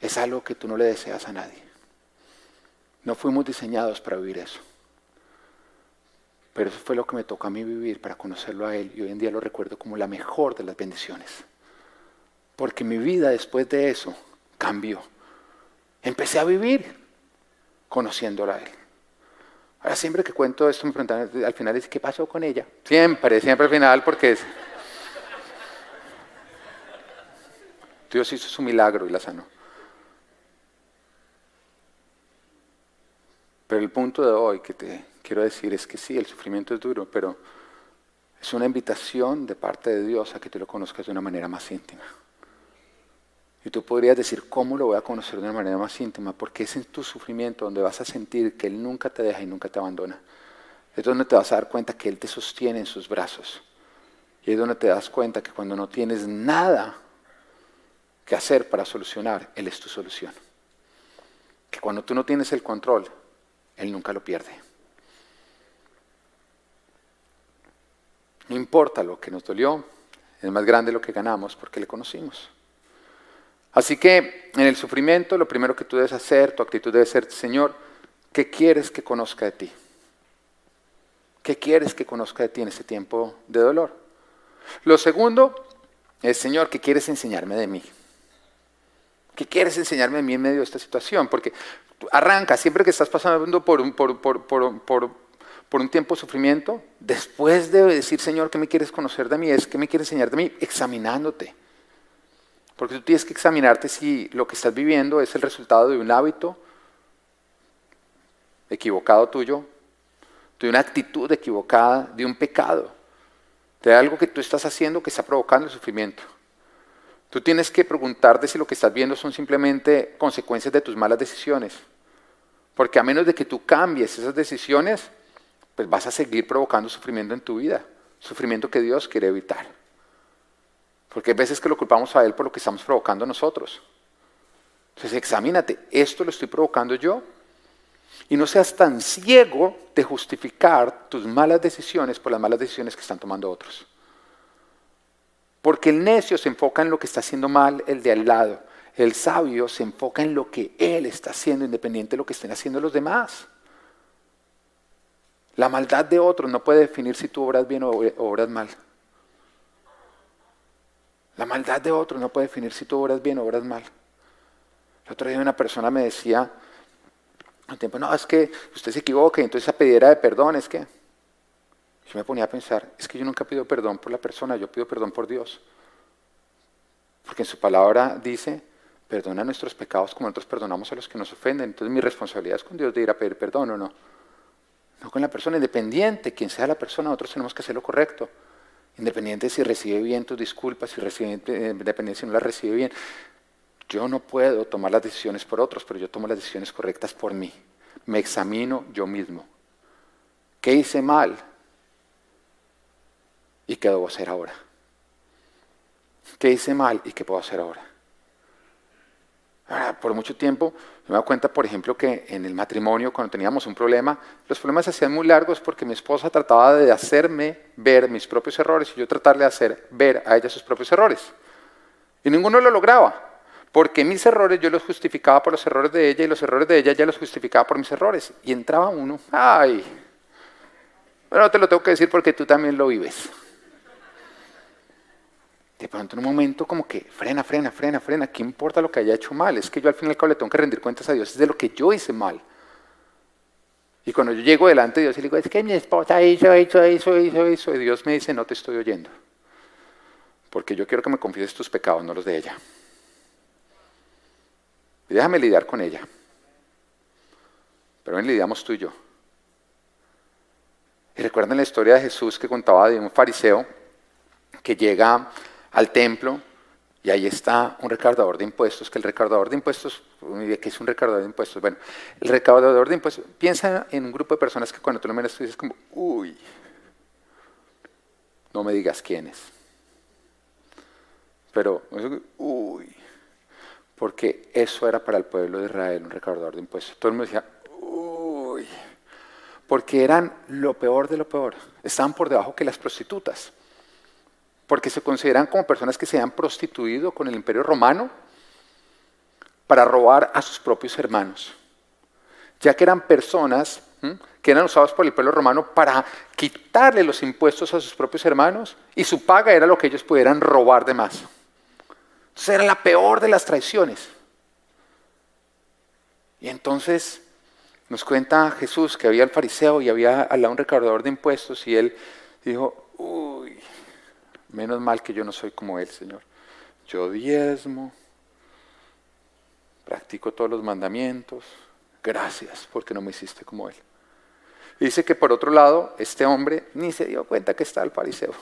Es algo que tú no le deseas a nadie. No fuimos diseñados para vivir eso. Pero eso fue lo que me tocó a mí vivir para conocerlo a Él y hoy en día lo recuerdo como la mejor de las bendiciones. Porque mi vida después de eso cambió. Empecé a vivir conociéndolo a Él. Ahora siempre que cuento esto me preguntan al final, ¿qué pasó con ella? Siempre, siempre al final porque es... Dios hizo su milagro y la sanó. Pero el punto de hoy que te quiero decir es que sí, el sufrimiento es duro, pero es una invitación de parte de Dios a que tú lo conozcas de una manera más íntima. Y tú podrías decir, ¿cómo lo voy a conocer de una manera más íntima? Porque es en tu sufrimiento donde vas a sentir que Él nunca te deja y nunca te abandona. Es donde te vas a dar cuenta que Él te sostiene en sus brazos. Y es donde te das cuenta que cuando no tienes nada que hacer para solucionar, Él es tu solución. Que cuando tú no tienes el control, él nunca lo pierde. No importa lo que nos dolió, es más grande lo que ganamos porque le conocimos. Así que en el sufrimiento lo primero que tú debes hacer, tu actitud debe ser, Señor, ¿qué quieres que conozca de ti? ¿Qué quieres que conozca de ti en este tiempo de dolor? Lo segundo es, Señor, ¿qué quieres enseñarme de mí? ¿Qué quieres enseñarme de mí en medio de esta situación? Porque arranca, siempre que estás pasando por un, por, por un tiempo de sufrimiento, después de decir, Señor, ¿qué me quieres conocer de mí? Es, ¿qué me quieres enseñar de mí? Examinándote. Porque tú tienes que examinarte si lo que estás viviendo es el resultado de un hábito equivocado tuyo, de una actitud equivocada, de un pecado, de algo que tú estás haciendo que está provocando el sufrimiento. Tú tienes que preguntarte si lo que estás viendo son simplemente consecuencias de tus malas decisiones. Porque a menos de que tú cambies esas decisiones, pues vas a seguir provocando sufrimiento en tu vida, sufrimiento que Dios quiere evitar. Porque hay veces que lo culpamos a Él por lo que estamos provocando nosotros. Entonces, examínate, ¿esto lo estoy provocando yo? Y no seas tan ciego de justificar tus malas decisiones por las malas decisiones que están tomando otros. Porque el necio se enfoca en lo que está haciendo mal el de al lado. El sabio se enfoca en lo que él está haciendo, independiente de lo que estén haciendo los demás. La maldad de otros no puede definir si tú obras bien o obras mal. La maldad de otros no puede definir si tú obras bien o obras mal. El otro día una persona me decía, un tiempo, no, es que usted se equivoca y entonces esa pedida de perdón es que... Yo me ponía a pensar, es que yo nunca pido perdón por la persona, yo pido perdón por Dios. Porque en su palabra dice, perdona nuestros pecados como nosotros perdonamos a los que nos ofenden. Entonces mi responsabilidad es con Dios de ir a pedir perdón o no. No con la persona independiente, quien sea la persona, nosotros tenemos que hacer lo correcto. Independiente si recibe bien tus disculpas, si recibe, eh, independiente si no las recibe bien. Yo no puedo tomar las decisiones por otros, pero yo tomo las decisiones correctas por mí. Me examino yo mismo. ¿Qué hice mal? ¿Y qué debo hacer ahora? ¿Qué hice mal y qué puedo hacer ahora? Ahora, por mucho tiempo me doy cuenta, por ejemplo, que en el matrimonio, cuando teníamos un problema, los problemas se hacían muy largos porque mi esposa trataba de hacerme ver mis propios errores y yo tratarle de hacer ver a ella sus propios errores. Y ninguno lo lograba, porque mis errores yo los justificaba por los errores de ella y los errores de ella ya los justificaba por mis errores. Y entraba uno, ay, bueno, te lo tengo que decir porque tú también lo vives de pronto en un momento como que frena, frena, frena, frena, ¿qué importa lo que haya hecho mal? Es que yo al final le tengo que rendir cuentas a Dios, es de lo que yo hice mal. Y cuando yo llego delante de Dios y le digo, es que mi esposa hizo, hizo, hizo, hizo, hizo, y Dios me dice, no te estoy oyendo. Porque yo quiero que me confieses tus pecados, no los de ella. Y déjame lidiar con ella. Pero ven, lidiamos tú y yo. Y recuerden la historia de Jesús que contaba de un fariseo que llega al templo y ahí está un recaudador de impuestos, que el recaudador de impuestos, ¿qué es un recaudador de impuestos? Bueno, el recaudador de impuestos, piensa en un grupo de personas que cuando tú lo miras tú dices como, uy, no me digas quién es. Pero, uy, porque eso era para el pueblo de Israel, un recaudador de impuestos. Todo el mundo decía, uy, porque eran lo peor de lo peor, estaban por debajo que las prostitutas porque se consideran como personas que se han prostituido con el imperio romano para robar a sus propios hermanos, ya que eran personas que eran usadas por el pueblo romano para quitarle los impuestos a sus propios hermanos y su paga era lo que ellos pudieran robar de más. Entonces era la peor de las traiciones. Y entonces nos cuenta Jesús que había el fariseo y había al un recaudador de impuestos y él dijo, uy, Menos mal que yo no soy como Él, Señor. Yo diezmo, practico todos los mandamientos. Gracias porque no me hiciste como Él. dice que por otro lado, este hombre ni se dio cuenta que está el fariseo,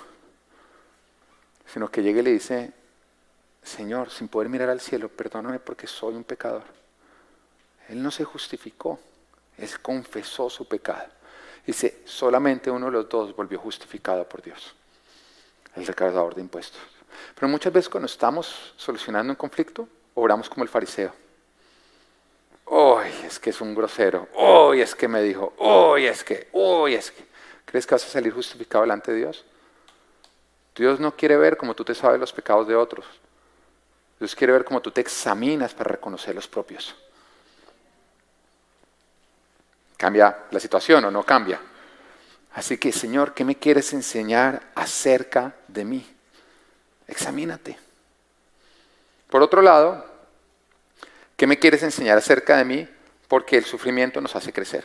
sino que llega y le dice, Señor, sin poder mirar al cielo, perdóname porque soy un pecador. Él no se justificó, él confesó su pecado. Dice, solamente uno de los dos volvió justificado por Dios el recaudador de impuestos. Pero muchas veces cuando estamos solucionando un conflicto, obramos como el fariseo. Hoy es que es un grosero. Hoy es que me dijo. Hoy es que. Hoy es que. ¿Crees que vas a salir justificado delante de Dios? Dios no quiere ver como tú te sabes los pecados de otros. Dios quiere ver cómo tú te examinas para reconocer los propios. ¿Cambia la situación o no cambia? Así que, Señor, ¿qué me quieres enseñar acerca de mí? Examínate. Por otro lado, ¿qué me quieres enseñar acerca de mí? Porque el sufrimiento nos hace crecer.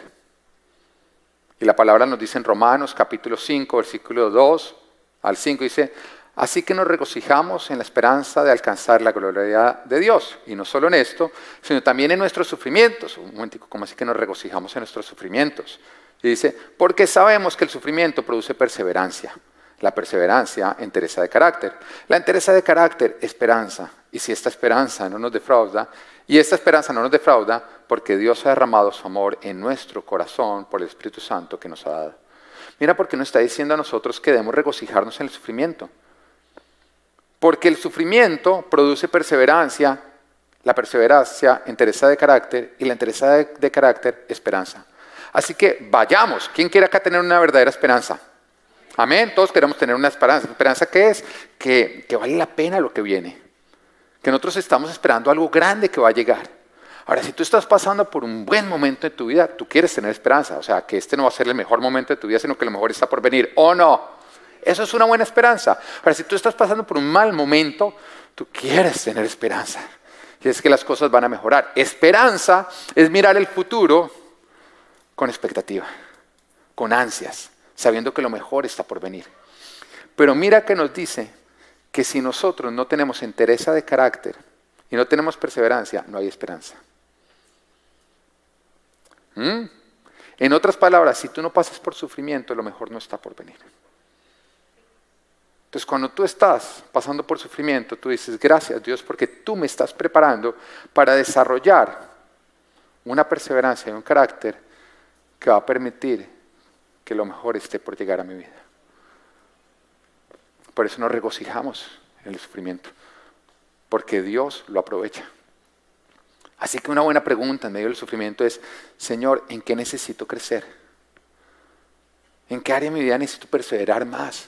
Y la palabra nos dice en Romanos capítulo 5, versículo 2 al 5, dice, así que nos regocijamos en la esperanza de alcanzar la gloria de Dios. Y no solo en esto, sino también en nuestros sufrimientos. Un momentico, ¿cómo así que nos regocijamos en nuestros sufrimientos? Y dice, porque sabemos que el sufrimiento produce perseverancia. La perseverancia, entereza de carácter. La entereza de carácter, esperanza. Y si esta esperanza no nos defrauda, y esta esperanza no nos defrauda, porque Dios ha derramado su amor en nuestro corazón por el Espíritu Santo que nos ha dado. Mira porque nos está diciendo a nosotros que debemos regocijarnos en el sufrimiento. Porque el sufrimiento produce perseverancia, la perseverancia, entereza de carácter, y la entereza de carácter, esperanza. Así que vayamos. ¿Quién quiere acá tener una verdadera esperanza? Amén. Todos queremos tener una esperanza. ¿Esperanza qué es? Que, vale la pena lo que viene. Que nosotros estamos esperando algo grande que va a llegar. Ahora, si tú estás pasando por un buen momento en tu vida, tú quieres tener esperanza. O sea, que este no va a ser el mejor momento de tu vida, sino que lo mejor está por venir. ¿O no? Eso es una buena esperanza. Ahora, si tú estás pasando por un mal momento, tú quieres tener esperanza. Y es que las cosas van a mejorar. Esperanza es mirar el futuro con expectativa, con ansias, sabiendo que lo mejor está por venir. Pero mira que nos dice que si nosotros no tenemos entereza de carácter y no tenemos perseverancia, no hay esperanza. ¿Mm? En otras palabras, si tú no pasas por sufrimiento, lo mejor no está por venir. Entonces, cuando tú estás pasando por sufrimiento, tú dices, gracias Dios, porque tú me estás preparando para desarrollar una perseverancia y un carácter que va a permitir que lo mejor esté por llegar a mi vida. Por eso nos regocijamos en el sufrimiento, porque Dios lo aprovecha. Así que una buena pregunta en medio del sufrimiento es, Señor, ¿en qué necesito crecer? ¿En qué área de mi vida necesito perseverar más?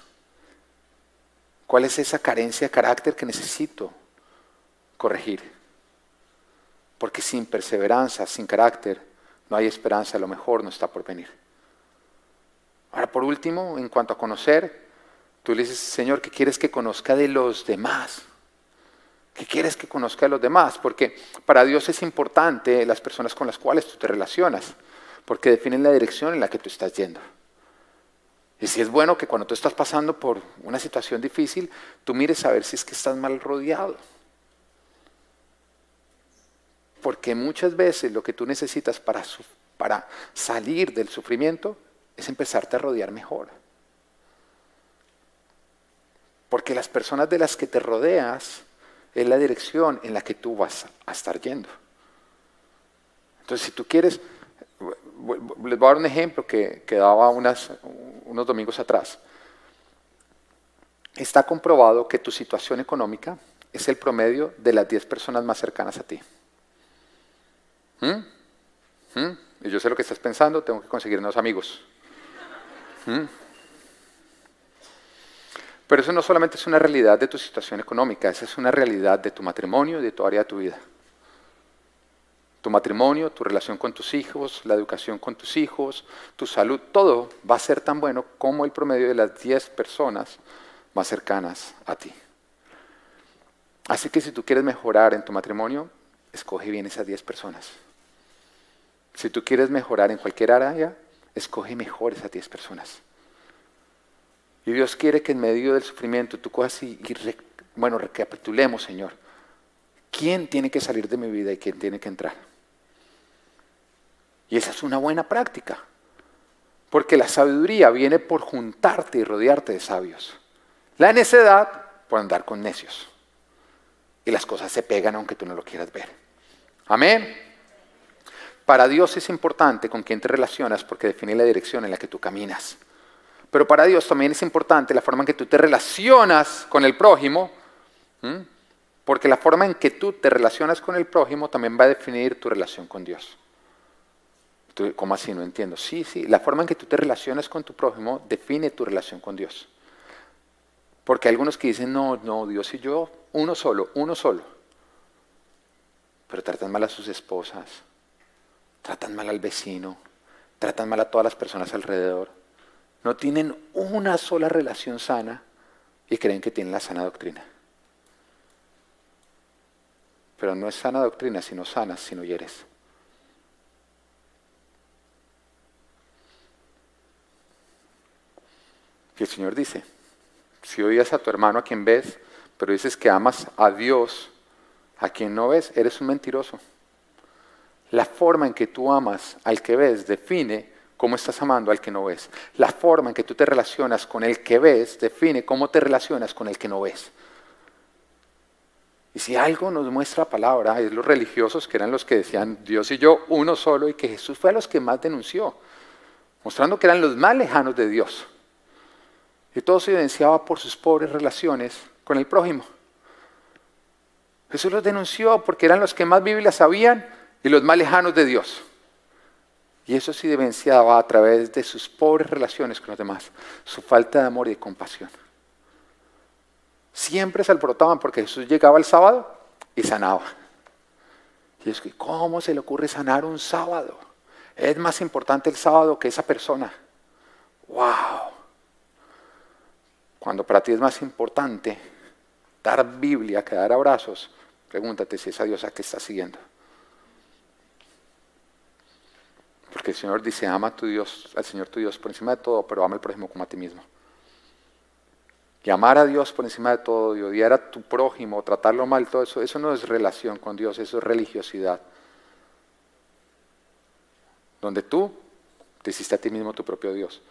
¿Cuál es esa carencia de carácter que necesito corregir? Porque sin perseverancia, sin carácter, no hay esperanza, lo mejor no está por venir. Ahora, por último, en cuanto a conocer, tú le dices, Señor, ¿qué quieres que conozca de los demás? ¿Qué quieres que conozca de los demás? Porque para Dios es importante las personas con las cuales tú te relacionas, porque definen la dirección en la que tú estás yendo. Y si es bueno que cuando tú estás pasando por una situación difícil, tú mires a ver si es que estás mal rodeado. Porque muchas veces lo que tú necesitas para, salir del sufrimiento es empezarte a rodear mejor. Porque las personas de las que te rodeas es la dirección en la que tú vas a estar yendo. Entonces, si tú quieres, les voy a dar un ejemplo que, que daba unos domingos atrás. Está comprobado que tu situación económica es el promedio de las 10 personas más cercanas a ti. ¿Mm? ¿Mm? Y yo sé lo que estás pensando, tengo que conseguir unos amigos. ¿Mm? Pero eso no solamente es una realidad de tu situación económica, esa es una realidad de tu matrimonio y de tu área de tu vida. Tu matrimonio, tu relación con tus hijos, la educación con tus hijos, tu salud, todo va a ser tan bueno como el promedio de las 10 personas más cercanas a ti. Así que si tú quieres mejorar en tu matrimonio, escoge bien esas 10 personas. Si tú quieres mejorar en cualquier área, escoge mejor esas 10 personas. Y Dios quiere que en medio del sufrimiento tú cojas y, bueno, recapitulemos, Señor. ¿Quién tiene que salir de mi vida y quién tiene que entrar? Y esa es una buena práctica. Porque la sabiduría viene por juntarte y rodearte de sabios. La necedad por andar con necios. Y las cosas se pegan aunque tú no lo quieras ver. Amén. Para Dios es importante con quién te relacionas porque define la dirección en la que tú caminas. Pero para Dios también es importante la forma en que tú te relacionas con el prójimo, porque la forma en que tú te relacionas con el prójimo también va a definir tu relación con Dios. ¿Cómo así? No entiendo. Sí, sí, la forma en que tú te relacionas con tu prójimo define tu relación con Dios. Porque hay algunos que dicen, no, no, Dios y yo, uno solo, uno solo. pero tratan mal a sus esposas, tratan mal al vecino, tratan mal a todas las personas alrededor. No tienen una sola relación sana y creen que tienen la sana doctrina. Pero no es sana doctrina, sino sana, sino hieres. Y el Señor dice, si odias a tu hermano a quien ves, pero dices que amas a Dios a quien no ves, eres un mentiroso. La forma en que tú amas al que ves define cómo estás amando al que no ves. La forma en que tú te relacionas con el que ves define cómo te relacionas con el que no ves. Y si algo nos muestra la palabra, es los religiosos que eran los que decían Dios y yo uno solo y que Jesús fue a los que más denunció, mostrando que eran los más lejanos de Dios. Y todo se evidenciaba por sus pobres relaciones con el prójimo. Jesús los denunció porque eran los que más Biblia sabían y los más lejanos de Dios. Y eso se evidenciaba a través de sus pobres relaciones con los demás, su falta de amor y de compasión. Siempre se alborotaban porque Jesús llegaba el sábado y sanaba. Y es que, ¿cómo se le ocurre sanar un sábado? Es más importante el sábado que esa persona. ¡Wow! Cuando para ti es más importante dar Biblia que dar abrazos, pregúntate si es a Dios a que estás siguiendo. Porque el Señor dice, ama a tu Dios, al Señor tu Dios por encima de todo, pero ama al prójimo como a ti mismo. Y amar a Dios por encima de todo y odiar a tu prójimo, tratarlo mal, todo eso, eso no es relación con Dios, eso es religiosidad. Donde tú te hiciste a ti mismo tu propio Dios,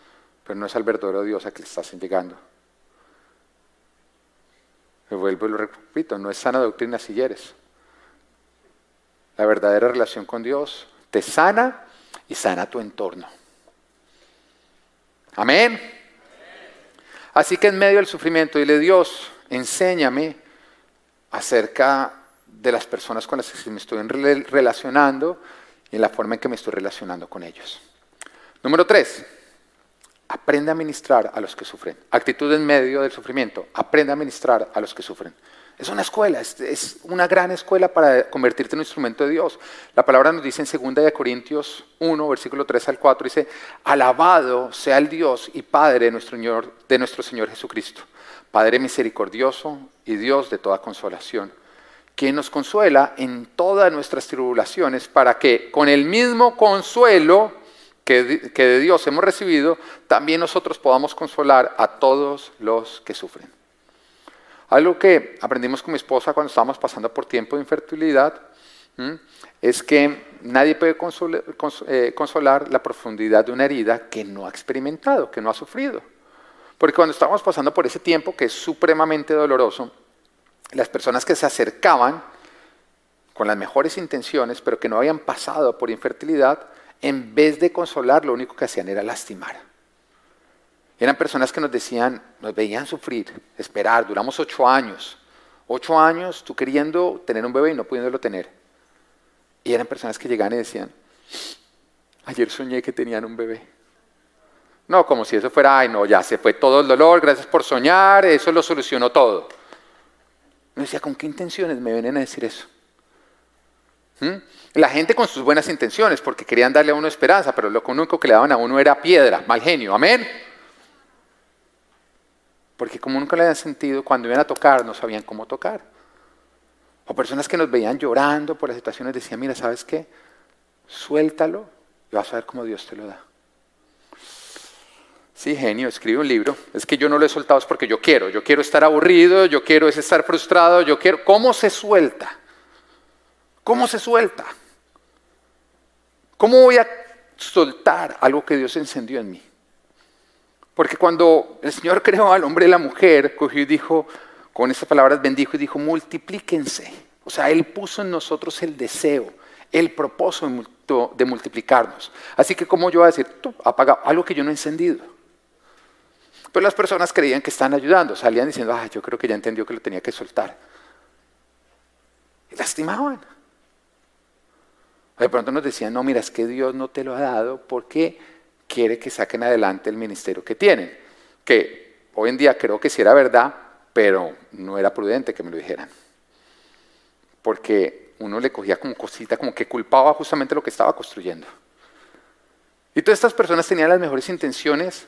pero no es al verdadero Dios a que le estás llegando. Me vuelvo y lo repito, no es sana doctrina si eres. La verdadera relación con Dios te sana y sana tu entorno. Amén. Así que en medio del sufrimiento, dile Dios, enséñame acerca de las personas con las que me estoy relacionando y en la forma en que me estoy relacionando con ellos. Número tres, Aprende a ministrar a los que sufren. Actitud en medio del sufrimiento. Aprende a ministrar a los que sufren. Es una escuela, es, una gran escuela para convertirte en un instrumento de Dios. La palabra nos dice en 2 Corintios 1, versículo 3 al 4, dice, alabado sea el Dios y Padre de nuestro, Señor, de nuestro Señor Jesucristo, Padre misericordioso y Dios de toda consolación, quien nos consuela en todas nuestras tribulaciones para que con el mismo consuelo que de Dios hemos recibido, también nosotros podamos consolar a todos los que sufren. Algo que aprendimos con mi esposa cuando estábamos pasando por tiempo de infertilidad es que nadie puede eh, consolar, la profundidad de una herida que no ha experimentado, que no ha sufrido. Porque cuando estábamos pasando por ese tiempo que es supremamente doloroso, las personas que se acercaban con las mejores intenciones, pero que no habían pasado por infertilidad, en vez de consolar, lo único que hacían era lastimar. Eran personas que nos decían, nos veían sufrir, esperar, duramos ocho años. Ocho años tú queriendo tener un bebé y no pudiéndolo tener. Y eran personas que llegaban y decían, ayer soñé que tenían un bebé. No, como si eso fuera, ay no, ya se fue todo el dolor, gracias por soñar, eso lo solucionó todo. Me decía, ¿con qué intenciones me vienen a decir eso? ¿Mm? La gente con sus buenas intenciones, porque querían darle a uno esperanza, pero lo único que le daban a uno era piedra, mal genio, amén. Porque como nunca le habían sentido, cuando iban a tocar no sabían cómo tocar. O personas que nos veían llorando por las situaciones decían, mira, ¿sabes qué? Suéltalo y vas a ver cómo Dios te lo da. Sí, genio, escribe un libro. Es que yo no lo he soltado es porque yo quiero. Yo quiero estar aburrido, yo quiero estar frustrado, yo quiero... ¿Cómo se suelta? ¿Cómo se suelta? ¿Cómo voy a soltar algo que Dios encendió en mí? Porque cuando el Señor creó al hombre y la mujer, cogió y dijo, con esas palabras bendijo y dijo, multiplíquense. O sea, Él puso en nosotros el deseo, el propósito de multiplicarnos. Así que, como yo voy a decir, tú apaga algo que yo no he encendido. Pero las personas creían que están ayudando, salían diciendo, ah, yo creo que ya entendió que lo tenía que soltar. Y lastimaban. De pronto nos decían, no, mira, es que Dios no te lo ha dado porque quiere que saquen adelante el ministerio que tienen. Que hoy en día creo que sí era verdad, pero no era prudente que me lo dijeran. Porque uno le cogía como cosita, como que culpaba justamente lo que estaba construyendo. Y todas estas personas tenían las mejores intenciones,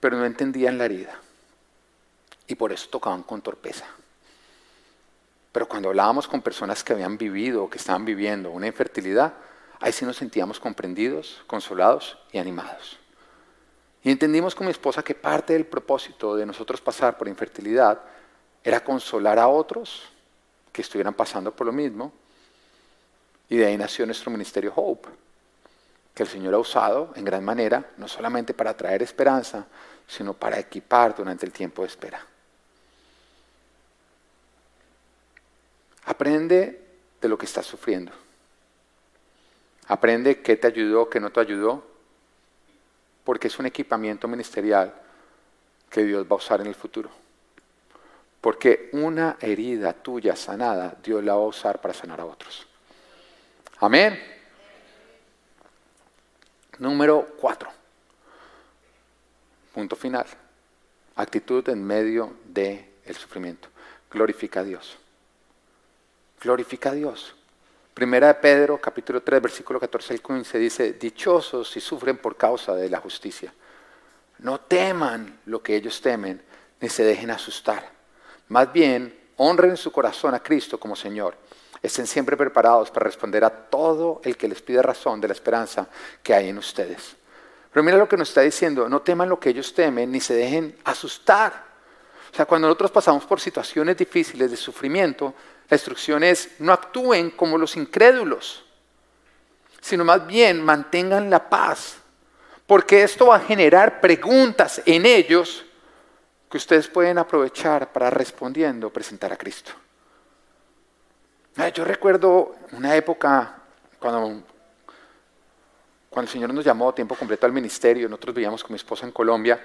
pero no entendían la herida. Y por eso tocaban con torpeza. Pero cuando hablábamos con personas que habían vivido o que estaban viviendo una infertilidad, ahí sí nos sentíamos comprendidos, consolados y animados. Y entendimos con mi esposa que parte del propósito de nosotros pasar por infertilidad era consolar a otros que estuvieran pasando por lo mismo. Y de ahí nació nuestro ministerio Hope, que el Señor ha usado en gran manera, no solamente para traer esperanza, sino para equipar durante el tiempo de espera. Aprende de lo que estás sufriendo. Aprende qué te ayudó, qué no te ayudó, porque es un equipamiento ministerial que Dios va a usar en el futuro. Porque una herida tuya sanada, Dios la va a usar para sanar a otros. Amén. Número cuatro. Punto final. Actitud en medio del el sufrimiento. Glorifica a Dios. Glorifica a Dios. Primera de Pedro, capítulo 3, versículo 14 al 15 dice, dichosos si sufren por causa de la justicia. No teman lo que ellos temen, ni se dejen asustar. Más bien, honren su corazón a Cristo como Señor. Estén siempre preparados para responder a todo el que les pide razón de la esperanza que hay en ustedes. Pero mira lo que nos está diciendo, no teman lo que ellos temen, ni se dejen asustar. O sea, cuando nosotros pasamos por situaciones difíciles de sufrimiento, la instrucción es no actúen como los incrédulos, sino más bien mantengan la paz, porque esto va a generar preguntas en ellos que ustedes pueden aprovechar para respondiendo presentar a Cristo. Yo recuerdo una época cuando, cuando el Señor nos llamó a tiempo completo al ministerio, nosotros vivíamos con mi esposa en Colombia,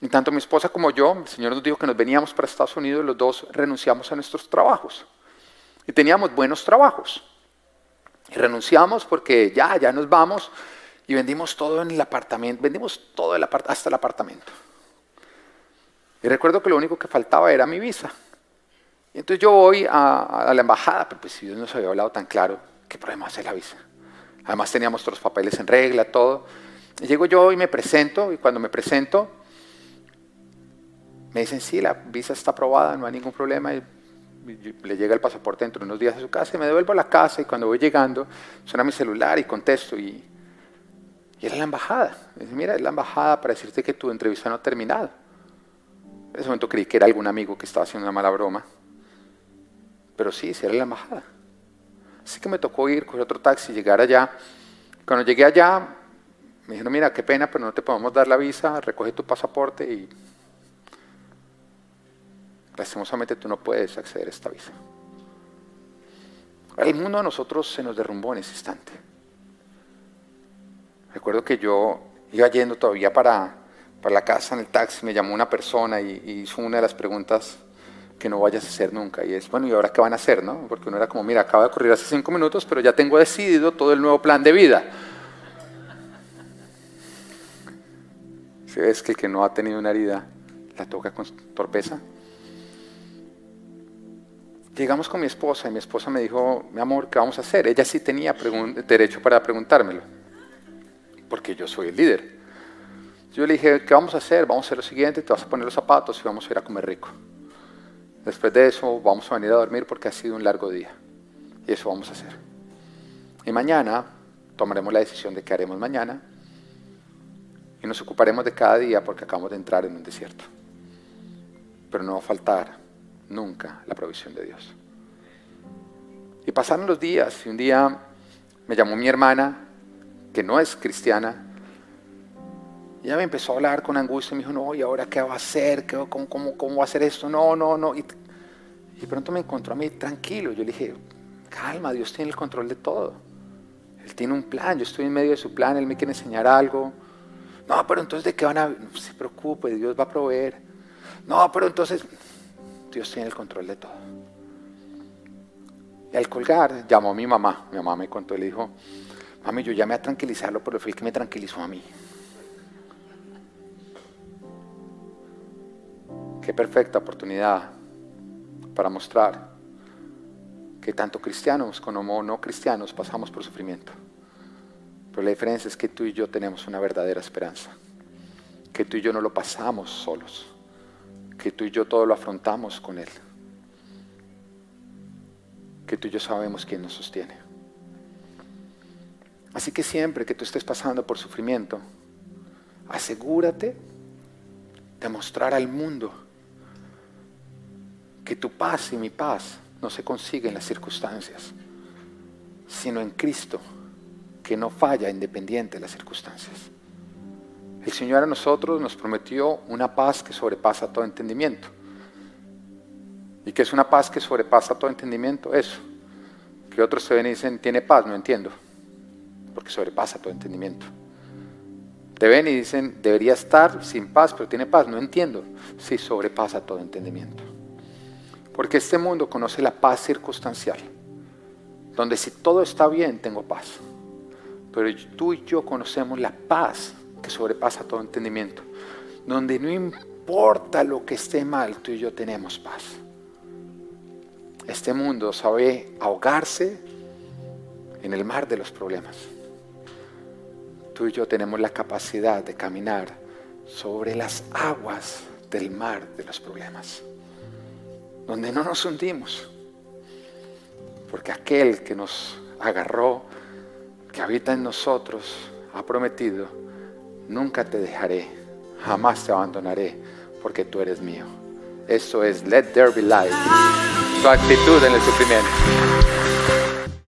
y tanto mi esposa como yo, el Señor nos dijo que nos veníamos para Estados Unidos, los dos renunciamos a nuestros trabajos. Y teníamos buenos trabajos. Y renunciamos porque ya, ya nos vamos y vendimos todo en el apartamento, vendimos todo el hasta el apartamento. Y recuerdo que lo único que faltaba era mi visa. Y entonces yo voy a, la embajada, pero pues si Dios nos había hablado tan claro, ¿qué problema hacer la visa? Además teníamos todos los papeles en regla, todo. Y llego yo y me presento, y cuando me presento, me dicen, sí, la visa está aprobada, no hay ningún problema. Y le llega el pasaporte dentro de unos días a su casa y me devuelvo a la casa y cuando voy llegando suena mi celular y contesto y, y era la embajada. Me dice, mira, es la embajada para decirte que tu entrevista no ha terminado. En ese momento creí que era algún amigo que estaba haciendo una mala broma. Pero sí, sí era la embajada. Así que me tocó ir, coger otro taxi, llegar allá. Cuando llegué allá, me dijeron, mira, qué pena, pero no te podemos dar la visa, recoge tu pasaporte y lastimosamente tú no puedes acceder a esta visa. El mundo a nosotros se nos derrumbó en ese instante. Recuerdo que yo iba yendo todavía para, para la casa en el taxi, me llamó una persona y, hizo una de las preguntas que no vayas a hacer nunca. Y es, bueno, ¿y ahora qué van a hacer? No? Porque uno era como, mira, acaba de ocurrir hace cinco minutos, pero ya tengo decidido todo el nuevo plan de vida. Si ves que el que no ha tenido una herida la toca con torpeza, Llegamos con mi esposa y mi esposa me dijo, mi amor, ¿qué vamos a hacer? Ella sí tenía derecho para preguntármelo, porque yo soy el líder. Yo le dije, ¿qué vamos a hacer? Vamos a hacer lo siguiente, te vas a poner los zapatos y vamos a ir a comer rico. Después de eso vamos a venir a dormir porque ha sido un largo día. Y eso vamos a hacer. Y mañana tomaremos la decisión de qué haremos mañana y nos ocuparemos de cada día porque acabamos de entrar en un desierto. Pero no va a faltar nunca la provisión de Dios. Y pasaron los días y un día me llamó mi hermana, que no es cristiana, y ella me empezó a hablar con angustia y me dijo, no, ¿y ahora qué va a hacer? ¿Cómo, va a hacer esto? No, no, no. Y, y pronto me encontró a mí tranquilo. Yo le dije, calma, Dios tiene el control de todo. Él tiene un plan, yo estoy en medio de su plan, Él me quiere enseñar algo. No, pero entonces ¿de qué van a...? No se preocupe, Dios va a proveer. No, pero entonces... Dios tiene el control de todo. Y al colgar, llamó a mi mamá. Mi mamá me contó y le dijo, mami, yo llamé a tranquilizarlo, pero fue el que me tranquilizó a mí. Qué perfecta oportunidad para mostrar que tanto cristianos como no cristianos pasamos por sufrimiento. Pero la diferencia es que tú y yo tenemos una verdadera esperanza. Que tú y yo no lo pasamos solos. Que tú y yo todo lo afrontamos con Él. Que tú y yo sabemos quién nos sostiene. Así que siempre que tú estés pasando por sufrimiento, asegúrate de mostrar al mundo que tu paz y mi paz no se consigue en las circunstancias, sino en Cristo, que no falla independiente de las circunstancias. El Señor a nosotros nos prometió una paz que sobrepasa todo entendimiento. ¿Y que es una paz que sobrepasa todo entendimiento? Eso. Que otros se ven y dicen, tiene paz, no entiendo. Porque sobrepasa todo entendimiento. Te ven y dicen, debería estar sin paz, pero tiene paz. No entiendo. Sí, sobrepasa todo entendimiento. Porque este mundo conoce la paz circunstancial, donde si todo está bien, tengo paz. Pero tú y yo conocemos la paz que sobrepasa todo entendimiento, donde no importa lo que esté mal, tú y yo tenemos paz. Este mundo sabe ahogarse en el mar de los problemas tú y yo tenemos la capacidad de caminar sobre las aguas del mar de los problemas, donde no nos hundimos, porque aquel que nos agarró, que habita en nosotros, ha prometido, nunca te dejaré, jamás te abandonaré, porque tú eres mío. Eso es Let There Be Light, su actitud en el sufrimiento.